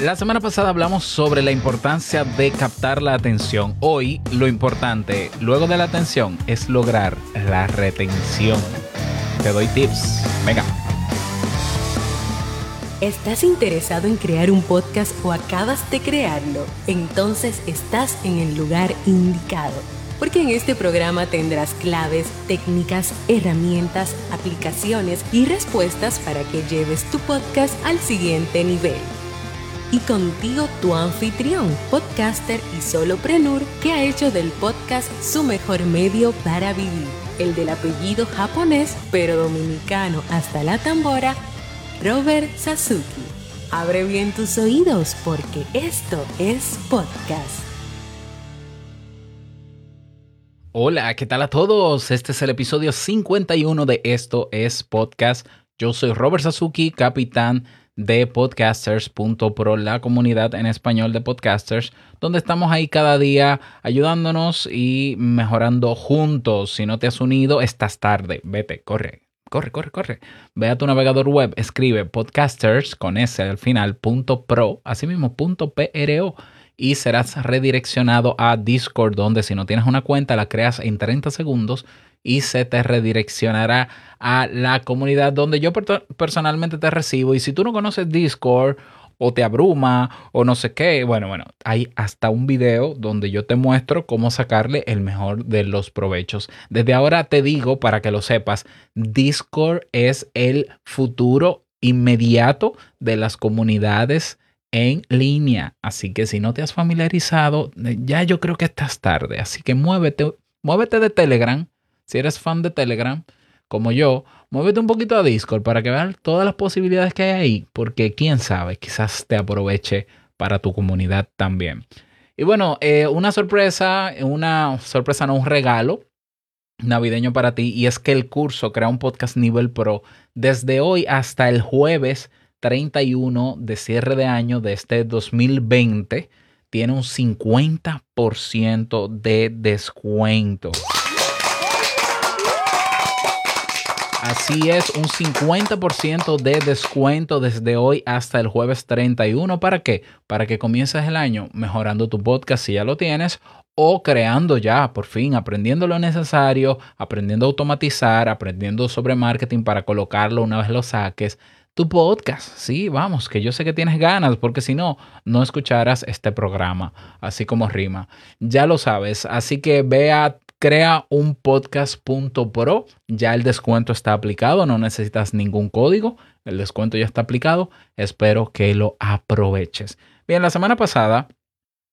La semana pasada hablamos sobre la importancia de captar la atención. Hoy lo importante, luego de la atención, es lograr la retención. Te doy tips. Venga. ¿Estás interesado en crear un podcast o acabas de crearlo? Entonces estás en el lugar indicado. Porque en este programa tendrás claves, técnicas, herramientas, aplicaciones y respuestas para que lleves tu podcast al siguiente nivel y contigo tu anfitrión, podcaster y soloprenur que ha hecho del podcast su mejor medio para vivir, el del apellido japonés pero dominicano hasta la tambora, Robert Sasuki. Abre bien tus oídos porque esto es podcast. Hola, ¿qué tal a todos? Este es el episodio 51 de Esto es Podcast. Yo soy Robert Sasuki, capitán de podcasters.pro, la comunidad en español de podcasters, donde estamos ahí cada día ayudándonos y mejorando juntos. Si no te has unido, estás tarde. Vete, corre, corre, corre, corre. Ve a tu navegador web, escribe podcasters con S al final, punto pro, así mismo, punto PRO y serás redireccionado a Discord, donde si no tienes una cuenta la creas en 30 segundos y se te redireccionará a la comunidad donde yo personalmente te recibo. Y si tú no conoces Discord o te abruma o no sé qué, bueno, bueno, hay hasta un video donde yo te muestro cómo sacarle el mejor de los provechos. Desde ahora te digo, para que lo sepas, Discord es el futuro inmediato de las comunidades en línea. Así que si no te has familiarizado, ya yo creo que estás tarde. Así que muévete, muévete de Telegram si eres fan de Telegram, como yo, muévete un poquito a Discord para que veas todas las posibilidades que hay ahí, porque quién sabe, quizás te aproveche para tu comunidad también. Y bueno, eh, una sorpresa, una sorpresa, no un regalo navideño para ti, y es que el curso Crea un Podcast Nivel Pro, desde hoy hasta el jueves 31 de cierre de año de este 2020, tiene un 50% de descuento. Así es, un 50% de descuento desde hoy hasta el jueves 31. ¿Para qué? Para que comiences el año mejorando tu podcast si ya lo tienes o creando ya, por fin, aprendiendo lo necesario, aprendiendo a automatizar, aprendiendo sobre marketing para colocarlo una vez lo saques. Tu podcast, sí, vamos, que yo sé que tienes ganas, porque si no, no escucharás este programa, así como rima. Ya lo sabes, así que ve a crea un podcast.pro. Ya el descuento está aplicado, no necesitas ningún código. El descuento ya está aplicado. Espero que lo aproveches. Bien, la semana pasada,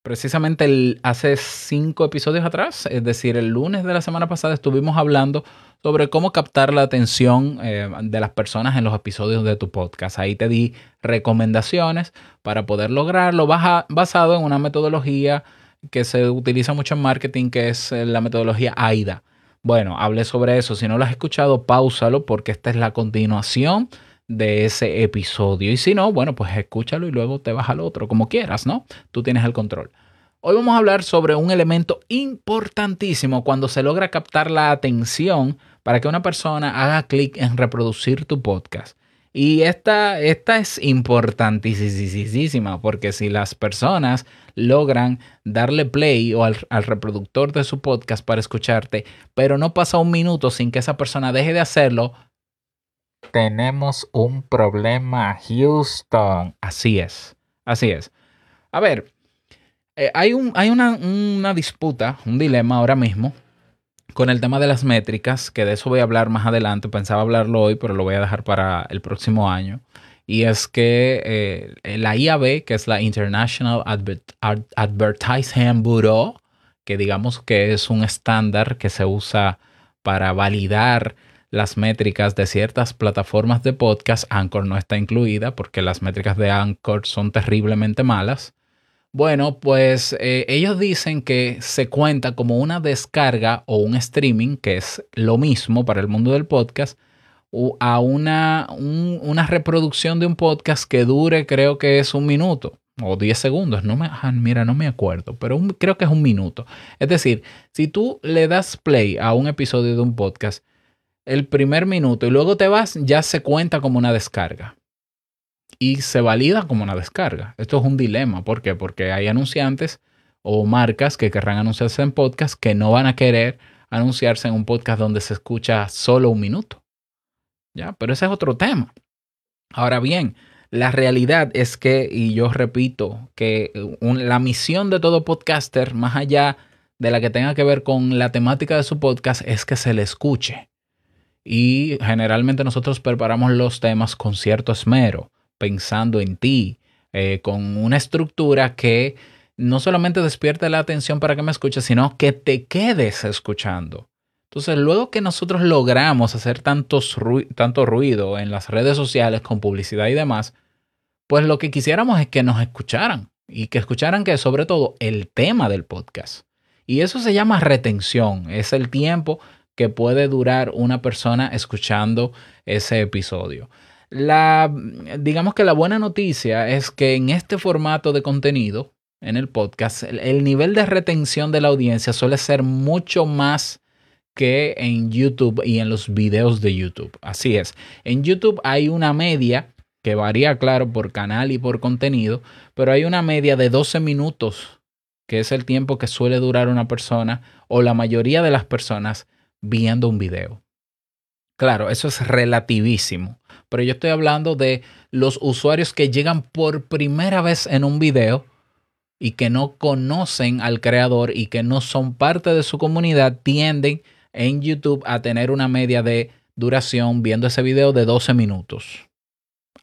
precisamente hace cinco episodios atrás, es decir, el lunes de la semana pasada, estuvimos hablando sobre cómo captar la atención eh, de las personas en los episodios de tu podcast. Ahí te di recomendaciones para poder lograrlo basado en una metodología que se utiliza mucho en marketing, que es eh, la metodología AIDA. Bueno, hablé sobre eso. Si no lo has escuchado, pausalo porque esta es la continuación de ese episodio. Y si no, bueno, pues escúchalo y luego te vas al otro, como quieras, ¿no? Tú tienes el control. Hoy vamos a hablar sobre un elemento importantísimo cuando se logra captar la atención para que una persona haga clic en reproducir tu podcast. Y esta, esta es importantísima porque si las personas logran darle play o al, reproductor de su podcast para escucharte, pero no pasa un minuto sin que esa persona deje de hacerlo, tenemos un problema, Houston. Así es, así es. A ver, eh, hay, un, hay una, una disputa, un dilema ahora mismo con el tema de las métricas, que de eso voy a hablar más adelante, pensaba hablarlo hoy, pero lo voy a dejar para el próximo año. Y es que eh, la IAB, que es la International Advertising Bureau, que digamos que es un estándar que se usa para validar las métricas de ciertas plataformas de podcast, Anchor no está incluida porque las métricas de Anchor son terriblemente malas. Bueno, pues eh, ellos dicen que se cuenta como una descarga o un streaming, que es lo mismo para el mundo del podcast, a una, una reproducción de un podcast que dure creo que es un minuto o 10 segundos, no me, ah, mira, no me acuerdo, pero creo que es un minuto. Es decir, si tú le das play a un episodio de un podcast, el primer minuto y luego te vas, ya se cuenta como una descarga. y se valida como una descarga. Esto es un dilema. ¿Por qué? Porque hay anunciantes o marcas que querrán anunciarse en podcast que no van a querer anunciarse en un podcast donde se escucha solo un minuto. ¿Ya? Pero ese es otro tema. Ahora bien, la realidad es que, y yo repito, que la misión de todo podcaster, más allá de la que tenga que ver con la temática de su podcast, es que se le escuche. Y generalmente nosotros preparamos los temas con cierto esmero, pensando en ti, eh, con una estructura que no solamente despierte la atención para que me escuches, sino que te quedes escuchando. Entonces, luego que nosotros logramos hacer tanto ruido en las redes sociales con publicidad y demás, pues lo que quisiéramos es que nos escucharan y que escucharan que sobre todo el tema del podcast. Y eso se llama retención, es el tiempo que puede durar una persona escuchando ese episodio. La, digamos que la buena noticia es que en este formato de contenido, en el podcast, el, nivel de retención de la audiencia suele ser mucho más que en YouTube y en los videos de YouTube. Así es. En YouTube hay una media que varía, claro, por canal y por contenido, pero hay una media de 12 minutos, que es el tiempo que suele durar una persona o la mayoría de las personas viendo un video. Claro, eso es relativísimo, pero yo estoy hablando de los usuarios que llegan por primera vez en un video y que no conocen al creador y que no son parte de su comunidad, tienden en YouTube a tener una media de duración viendo ese video de 12 minutos.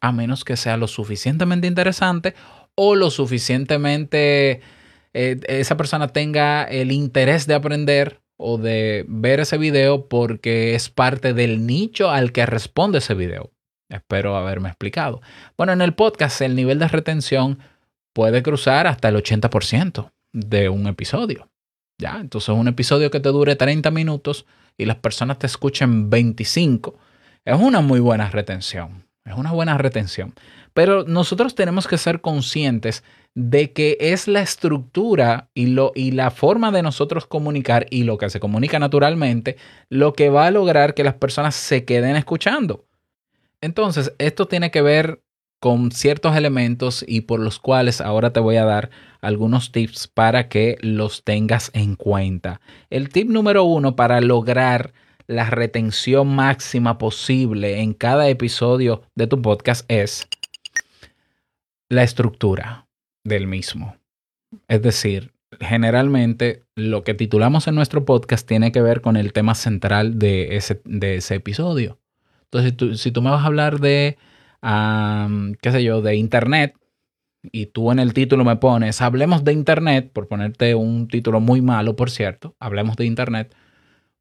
A menos que sea lo suficientemente interesante o lo suficientemente eh, esa persona tenga el interés de aprender o de ver ese video porque es parte del nicho al que responde ese video. Espero haberme explicado. Bueno, en el podcast el nivel de retención puede cruzar hasta el 80% de un episodio. ¿Ya? Entonces un episodio que te dure 30 minutos y las personas te escuchen 25, es una muy buena retención. Es una buena retención. Pero nosotros tenemos que ser conscientes de que es la estructura y, lo, y la forma de nosotros comunicar y lo que se comunica naturalmente lo que va a lograr que las personas se queden escuchando. Entonces, esto tiene que ver con ciertos elementos y por los cuales ahora te voy a dar algunos tips para que los tengas en cuenta. El tip número uno para lograr la retención máxima posible en cada episodio de tu podcast es la estructura del mismo. Es decir, generalmente lo que titulamos en nuestro podcast tiene que ver con el tema central de ese, de ese episodio. Entonces, si tú me vas a hablar de qué sé yo, de Internet, y tú en el título me pones, hablemos de Internet, por ponerte un título muy malo, por cierto, hablemos de Internet.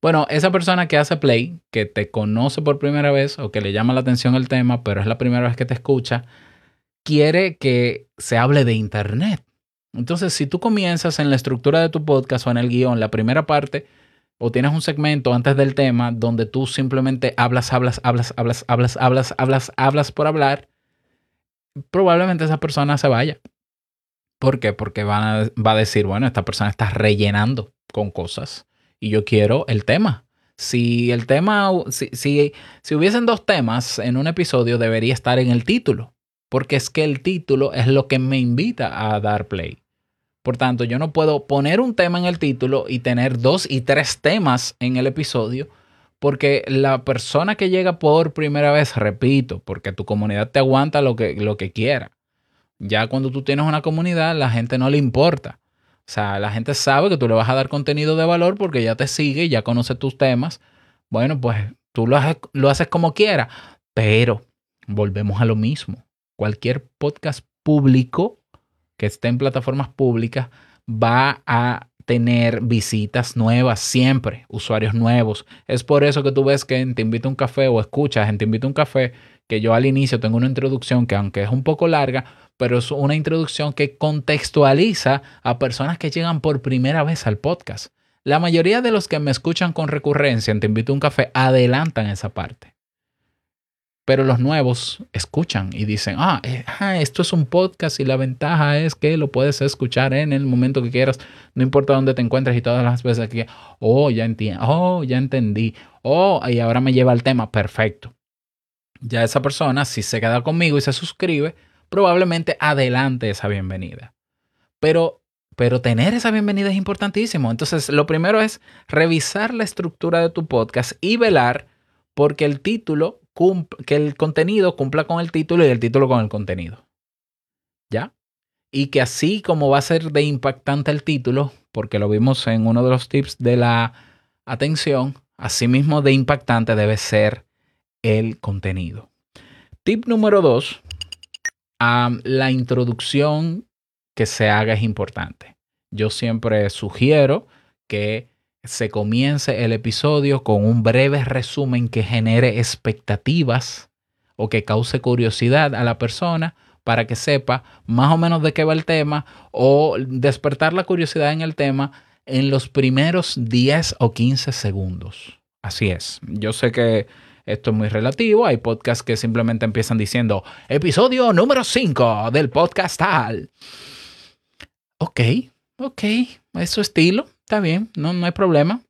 Bueno, esa persona que hace play, que te conoce por primera vez o que le llama la atención el tema, pero es la primera vez que te escucha, quiere que se hable de Internet. Entonces, si tú comienzas en la estructura de tu podcast o en el guion, la primera parte, o tienes un segmento antes del tema donde tú simplemente hablas, hablas, hablas, hablas, hablas, hablas, hablas, hablas por hablar, probablemente esa persona se vaya. ¿Por qué? Porque va a, va a decir, bueno, esta persona está rellenando con cosas y yo quiero el tema. Si el tema, si, si, si hubiesen dos temas en un episodio, debería estar en el título, porque es que el título es lo que me invita a dar play. Por tanto, yo no puedo poner un tema en el título y tener dos y tres temas en el episodio, porque la persona que llega por primera vez, repito, porque tu comunidad te aguanta lo que, lo que quiera. Ya cuando tú tienes una comunidad, la gente no le importa. O sea, la gente sabe que tú le vas a dar contenido de valor porque ya te sigue, ya conoce tus temas. Bueno, pues tú lo haces, lo haces como quieras, pero volvemos a lo mismo. Cualquier podcast público que esté en plataformas públicas va a tener visitas nuevas siempre, usuarios nuevos. Es por eso que tú ves que en Te invito a un café o escuchas en Te invito a un café que yo al inicio tengo una introducción que aunque es un poco larga, pero es una introducción que contextualiza a personas que llegan por primera vez al podcast. La mayoría de los que me escuchan con recurrencia en Te invito a un café adelantan esa parte. Pero los nuevos escuchan y dicen, ah, eh, ah, esto es un podcast y la ventaja es que lo puedes escuchar en el momento que quieras, no importa dónde te encuentres y todas las veces que, oh, ya entiendo, oh, ya entendí, oh, y ahora me lleva al tema, perfecto. ya esa persona, si se queda conmigo y se suscribe, probablemente adelante esa bienvenida. Pero, pero tener esa bienvenida es importantísimo. Entonces, lo primero es revisar la estructura de tu podcast y velar porque el título, que el contenido cumpla con el título y el título con el contenido. ¿Ya? Y que así como va a ser de impactante el título, porque lo vimos en uno de los tips de la atención, así mismo de impactante debe ser el contenido. Tip número dos, la introducción que se haga es importante. Yo siempre sugiero que se comience el episodio con un breve resumen que genere expectativas o que cause curiosidad a la persona para que sepa más o menos de qué va el tema o despertar la curiosidad en el tema en los primeros 10 o 15 segundos. Así es. Yo sé que esto es muy relativo. Hay podcasts que simplemente empiezan diciendo episodio número 5 del podcast tal. Ok, ok, es estilo. Está bien, no, no hay problema.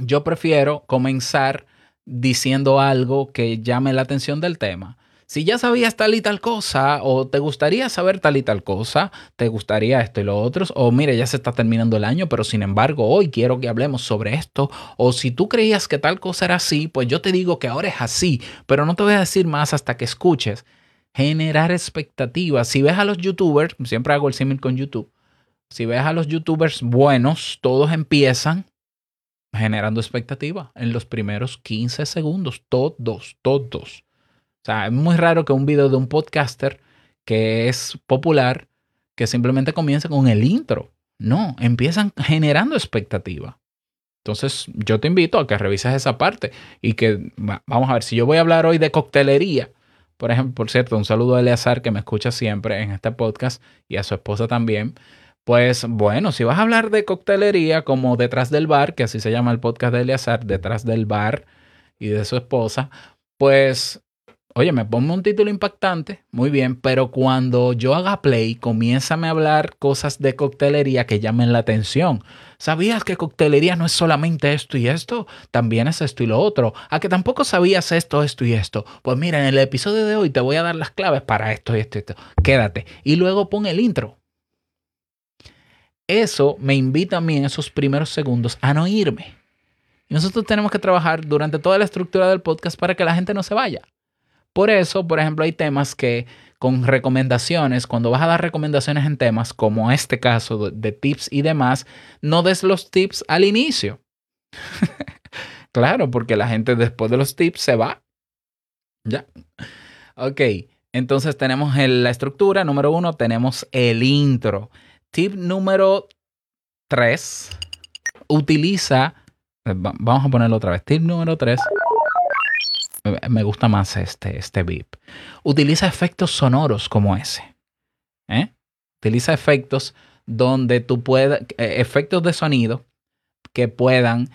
Yo prefiero comenzar diciendo algo que llame la atención del tema. Si ya sabías tal y tal cosa, o te gustaría saber tal y tal cosa, te gustaría esto y lo otro, o mire, ya se está terminando el año, pero sin embargo hoy quiero que hablemos sobre esto, o si tú creías que tal cosa era así, pues yo te digo que ahora es así, pero no te voy a decir más hasta que escuches. Generar expectativas. Si ves a los youtubers, siempre hago el símil con YouTube, si ves a los youtubers buenos, todos empiezan generando expectativa en los primeros 15 segundos. Todos, todos. O sea, es muy raro que un video de un podcaster que es popular, que simplemente comience con el intro. No, empiezan generando expectativa. Entonces, yo te invito a que revises esa parte y que, vamos a ver, si yo voy a hablar hoy de coctelería, por ejemplo, por cierto, un saludo a Eleazar que me escucha siempre en este podcast y a su esposa también. Pues bueno, si vas a hablar de coctelería como Detrás del Bar, que así se llama el podcast de Eleazar, Detrás del Bar y de su esposa, pues, oye, me ponme un título impactante, muy bien, pero cuando yo haga play, comiénzame a hablar cosas de coctelería que llamen la atención. ¿Sabías que coctelería no es solamente esto y esto? También es esto y lo otro. ¿A que tampoco sabías esto, esto y esto? Pues mira, en el episodio de hoy te voy a dar las claves para esto y esto y esto. Quédate. Y luego pon el intro eso me invita a mí en esos primeros segundos a no irme. Y nosotros tenemos que trabajar durante toda la estructura del podcast para que la gente no se vaya. Por eso, por ejemplo, hay temas que con recomendaciones, cuando vas a dar recomendaciones en temas como este caso de, tips y demás, no des los tips al inicio. claro, porque la gente después de los tips se va. Ya. Ok, entonces tenemos la estructura. Número uno, tenemos el intro. Tip número 3. Utiliza. Eh, vamos a ponerlo otra vez. Tip número 3. Me gusta más este, este beep. Utiliza efectos sonoros como ese. ¿eh? Utiliza efectos donde tú puedas. Eh, efectos de sonido que puedan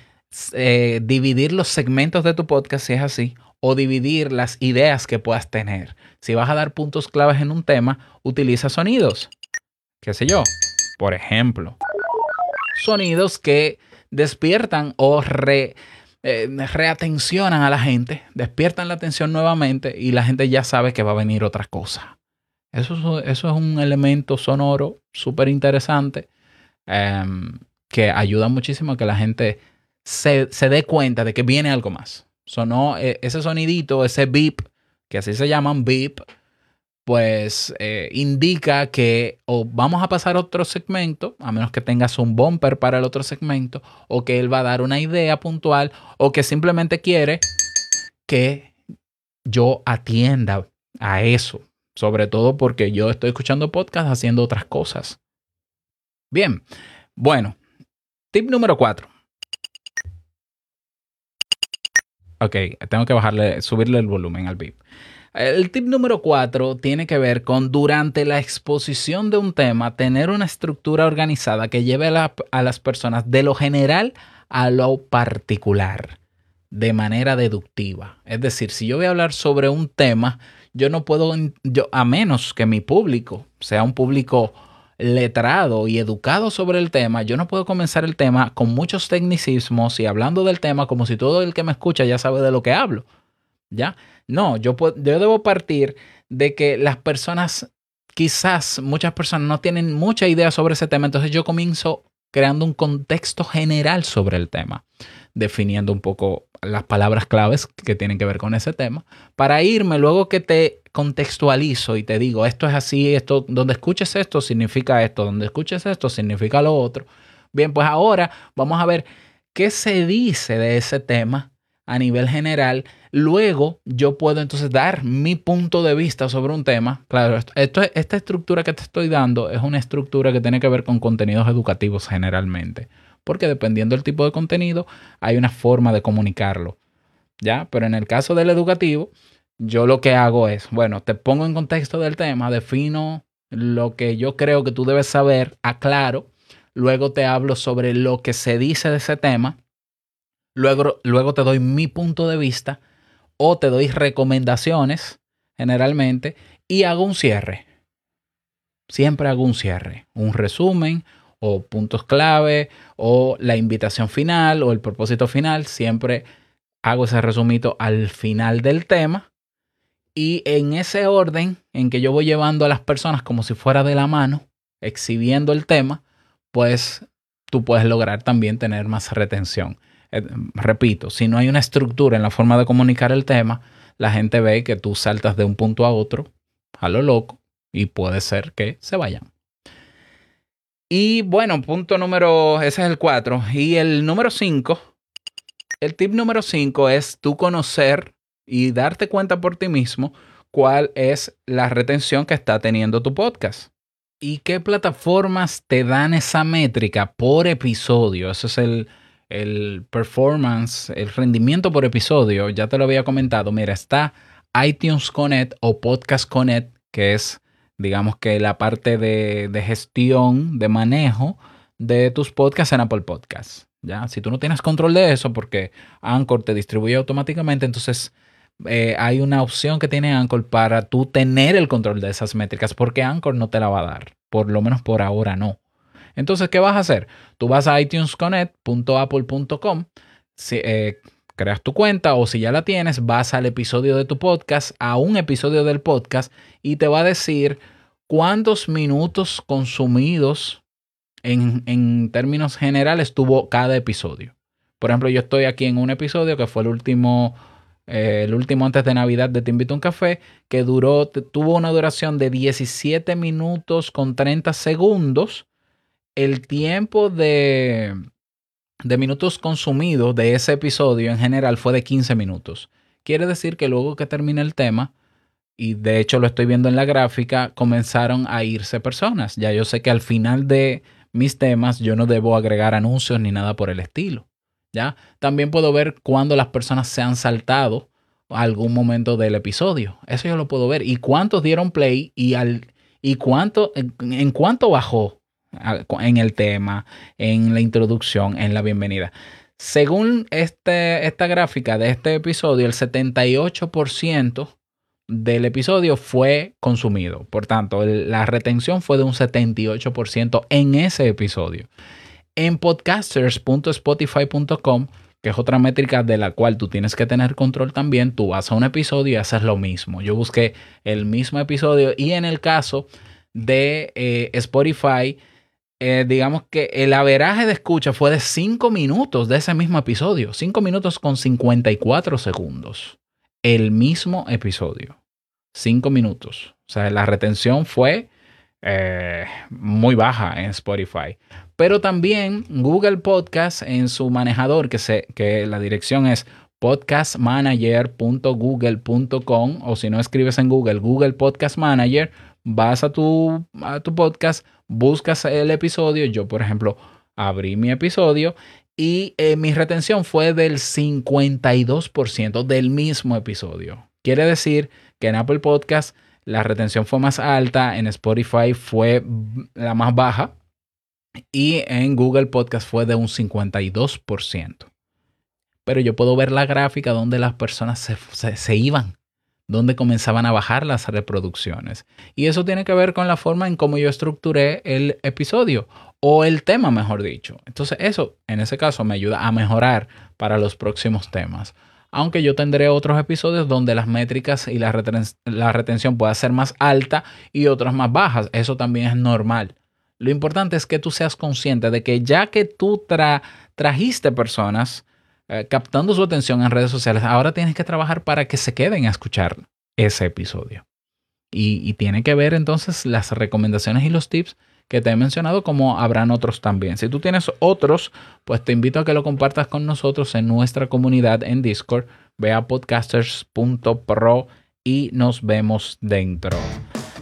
dividir los segmentos de tu podcast si es así, o dividir las ideas que puedas tener. Si vas a dar puntos claves en un tema, utiliza sonidos. ¿Qué sé yo? Por ejemplo, sonidos que despiertan o eh, reatencionan a la gente, despiertan la atención nuevamente y la gente ya sabe que va a venir otra cosa. Eso, es un elemento sonoro súper interesante em, que ayuda muchísimo a que la gente se, dé cuenta de que viene algo más. Eh, ese sonidito, ese beep, que así se llaman beep, pues eh, indica que o vamos a pasar a otro segmento, a menos que tengas un bumper para el otro segmento, o que él va a dar una idea puntual, o que simplemente quiere que yo atienda a eso, sobre todo porque yo estoy escuchando podcast haciendo otras cosas. Bien, bueno, tip número cuatro. Ok, tengo que bajarle, subirle el volumen al VIP. El tip número cuatro tiene que ver con durante la exposición de un tema tener una estructura organizada que lleve a, las personas de lo general a lo particular de manera deductiva. Es decir, si yo voy a hablar sobre un tema, yo no puedo, yo, a menos que mi público sea un público letrado y educado sobre el tema, yo no puedo comenzar el tema con muchos tecnicismos y hablando del tema como si todo el que me escucha ya sabe de lo que hablo. ¿Ya? No, yo, yo debo partir de que las personas, quizás muchas personas no tienen mucha idea sobre ese tema, entonces yo comienzo creando un contexto general sobre el tema, definiendo un poco las palabras claves que tienen que ver con ese tema, para irme luego que te contextualizo y te digo, esto es así, esto, donde escuches esto significa esto, donde escuches esto significa lo otro. Bien, pues ahora vamos a ver qué se dice de ese tema a nivel general. Luego yo puedo entonces dar mi punto de vista sobre un tema. Claro, esto, esta estructura que te estoy dando es una estructura que tiene que ver con contenidos educativos generalmente. Porque dependiendo del tipo de contenido, hay una forma de comunicarlo. ¿Ya? Pero en el caso del educativo, yo lo que hago es, bueno, te pongo en contexto del tema, defino lo que yo creo que tú debes saber, aclaro, luego te hablo sobre lo que se dice de ese tema Luego, luego te doy mi punto de vista o te doy recomendaciones generalmente y hago un cierre. Siempre hago un cierre, un resumen o puntos clave o la invitación final o el propósito final. Siempre hago ese resumito al final del tema y en ese orden en que yo voy llevando a las personas como si fuera de la mano, exhibiendo el tema, pues tú puedes lograr también tener más retención. Eh, repito, si no hay una estructura en la forma de comunicar el tema, la gente ve que tú saltas de un punto a otro a lo loco y puede ser que se vayan. Y bueno, punto número, ese es el 4. Y el número 5, el tip número 5 es tú conocer y darte cuenta por ti mismo cuál es la retención que está teniendo tu podcast. ¿Y qué plataformas te dan esa métrica por episodio? Ese es el, el performance, el rendimiento por episodio, ya te lo había comentado, mira, está iTunes Connect o Podcast Connect, que es, digamos que la parte de, gestión, de manejo de tus podcasts en Apple Podcasts. ¿ya? Si tú no tienes control de eso, porque Anchor te distribuye automáticamente, entonces eh, hay una opción que tiene Anchor para tú tener el control de esas métricas, porque Anchor no te la va a dar, por lo menos por ahora no. Entonces, ¿qué vas a hacer? Tú vas a itunesconnect.apple.com, eh, creas tu cuenta o si ya la tienes, vas al episodio de tu podcast, a un episodio del podcast y te va a decir cuántos minutos consumidos en, términos generales tuvo cada episodio. Por ejemplo, yo estoy aquí en un episodio que fue el último, eh, el último antes de Navidad de Te Invito a un Café, que duró, tuvo una duración de 17 minutos con 30 segundos el tiempo de, de minutos consumidos de ese episodio en general fue de 15 minutos. Quiere decir que luego que termina el tema, y de hecho lo estoy viendo en la gráfica, comenzaron a irse personas. Ya yo sé que al final de mis temas yo no debo agregar anuncios ni nada por el estilo. ¿ya? También puedo ver cuándo las personas se han saltado algún momento del episodio. Eso yo lo puedo ver. Y cuántos dieron play y, al, y cuánto, en cuánto bajó en el tema, en la introducción, en la bienvenida. Según este, esta gráfica de este episodio, el 78% del episodio fue consumido. Por tanto, la retención fue de un 78% en ese episodio. En podcasters.spotify.com, que es otra métrica de la cual tú tienes que tener control también, tú vas a un episodio y haces lo mismo. Yo busqué el mismo episodio y en el caso de eh, Spotify, eh, digamos que el averaje de escucha fue de 5 minutos de ese mismo episodio. 5 minutos con 54 segundos. El mismo episodio. 5 minutos. O sea, la retención fue eh, muy baja en Spotify. Pero también Google Podcast en su manejador, que, se, que la dirección es podcastmanager.google.com o si no escribes en Google, Google Podcast Manager, vas a tu, a tu podcast, buscas el episodio. Yo, por ejemplo, abrí mi episodio y eh, mi retención fue del 52% del mismo episodio. Quiere decir que en Apple Podcast la retención fue más alta, en Spotify fue la más baja y en Google Podcast fue de un 52%. Pero yo puedo ver la gráfica donde las personas se, se iban donde comenzaban a bajar las reproducciones. Y eso tiene que ver con la forma en cómo yo estructuré el episodio o el tema, mejor dicho. Entonces eso, en ese caso, me ayuda a mejorar para los próximos temas. aunque yo tendré otros episodios donde las métricas y la, retención pueda ser más alta y otras más bajas. Eso también es normal. Lo importante es que tú seas consciente de que ya que tú trajiste personas eh, captando su atención en redes sociales, ahora tienes que trabajar para que se queden a escuchar ese episodio. Y, y tiene que ver entonces las recomendaciones y los tips que te he mencionado, como habrán otros también. Si tú tienes otros, pues te invito a que lo compartas con nosotros en nuestra comunidad en Discord. Ve a podcasters.pro y nos vemos dentro.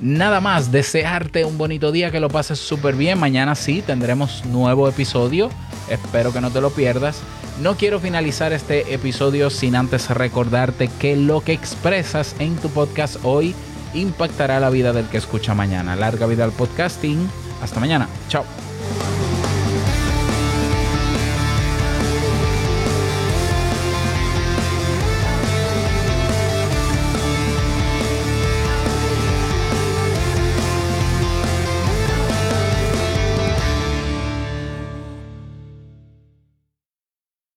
Nada más, desearte un bonito día, que lo pases súper bien. Mañana sí tendremos nuevo episodio. Espero que no te lo pierdas. No quiero finalizar este episodio sin antes recordarte que lo que expresas en tu podcast hoy impactará la vida del que escucha mañana. Larga vida al podcasting. Hasta mañana. Chao.